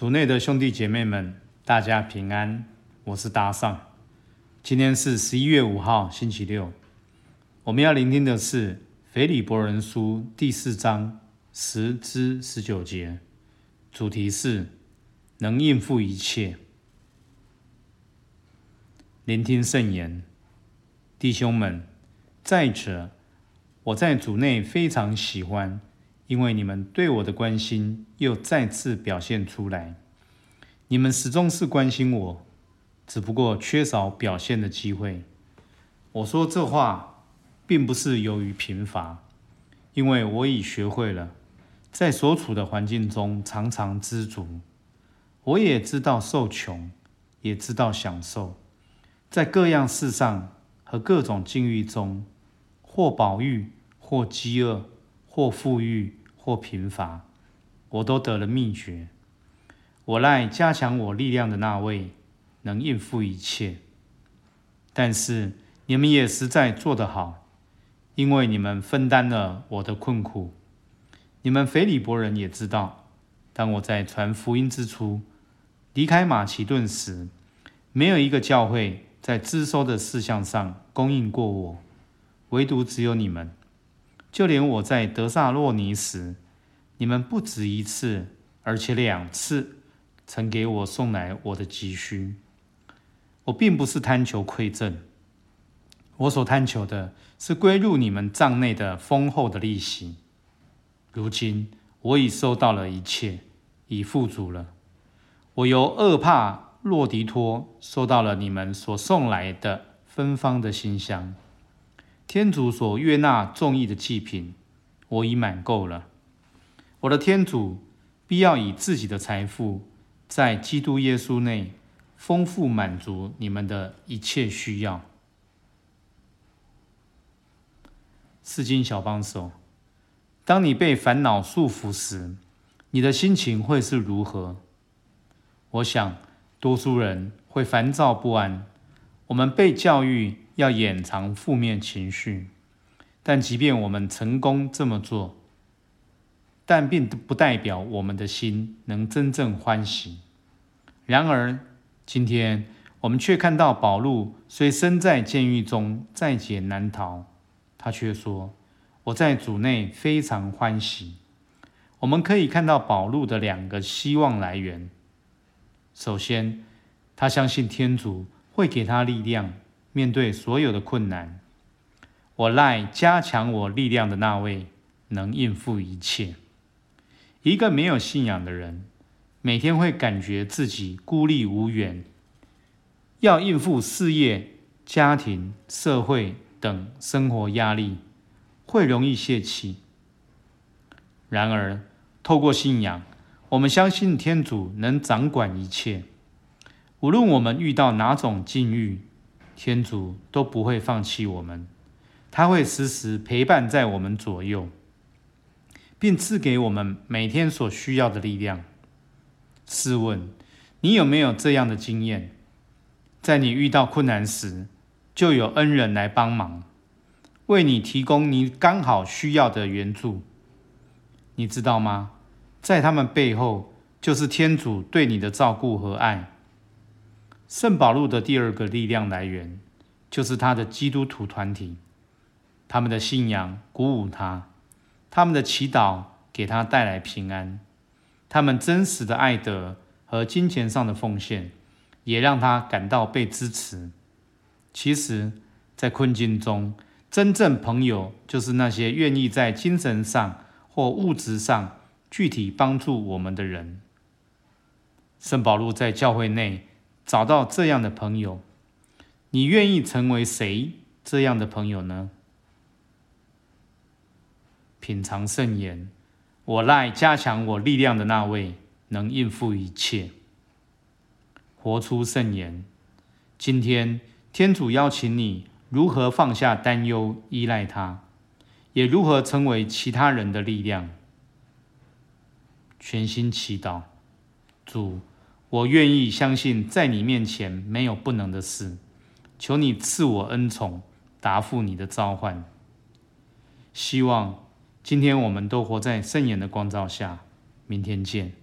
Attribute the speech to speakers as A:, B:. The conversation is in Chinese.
A: 组内的兄弟姐妹们，大家平安，我是达尚。今天是十一月五号，星期六。我们要聆听的是《腓利伯人书》第四章十至十九节，主题是能应付一切。聆听圣言，弟兄们，再者，我在主内非常喜欢。因为你们对我的关心又再次表现出来，你们始终是关心我，只不过缺少表现的机会。我说这话，并不是由于贫乏，因为我已学会了在所处的环境中常常知足。我也知道受穷，也知道享受，在各样事上和各种境遇中，或饱欲，或饥饿，或富裕。或贫乏，我都得了秘诀。我赖加强我力量的那位，能应付一切。但是你们也实在做得好，因为你们分担了我的困苦。你们腓利伯人也知道，当我在传福音之初离开马其顿时，没有一个教会在支收的事项上供应过我，唯独只有你们。就连我在德萨洛尼时，你们不止一次，而且两次，曾给我送来我的急需。我并不是贪求馈赠，我所贪求的是归入你们账内的丰厚的利息。如今我已收到了一切，已富足了。我由厄帕洛迪托收到了你们所送来的芬芳的馨香。天主所悦纳众义的祭品，我已满够了。我的天主必要以自己的财富，在基督耶稣内丰富满足你们的一切需要。四经小帮手，当你被烦恼束缚时，你的心情会是如何？我想，多数人会烦躁不安。我们被教育。要掩藏负面情绪，但即便我们成功这么做，但并不代表我们的心能真正欢喜。然而，今天我们却看到宝路虽身在监狱中，在劫难逃，他却说：“我在主内非常欢喜。”我们可以看到宝路的两个希望来源：首先，他相信天主会给他力量。面对所有的困难，我赖加强我力量的那位能应付一切。一个没有信仰的人，每天会感觉自己孤立无援，要应付事业、家庭、社会等生活压力，会容易泄气。然而，透过信仰，我们相信天主能掌管一切，无论我们遇到哪种境遇。天主都不会放弃我们，他会时时陪伴在我们左右，并赐给我们每天所需要的力量。试问，你有没有这样的经验？在你遇到困难时，就有恩人来帮忙，为你提供你刚好需要的援助。你知道吗？在他们背后，就是天主对你的照顾和爱。圣保禄的第二个力量来源，就是他的基督徒团体。他们的信仰鼓舞他，他们的祈祷给他带来平安，他们真实的爱德和金钱上的奉献，也让他感到被支持。其实，在困境中，真正朋友就是那些愿意在精神上或物质上具体帮助我们的人。圣保禄在教会内。找到这样的朋友，你愿意成为谁这样的朋友呢？品尝圣言，我赖加强我力量的那位，能应付一切。活出圣言，今天天主邀请你如何放下担忧，依赖他，也如何成为其他人的力量。全心祈祷，主。我愿意相信，在你面前没有不能的事。求你赐我恩宠，答复你的召唤。希望今天我们都活在圣言的光照下。明天见。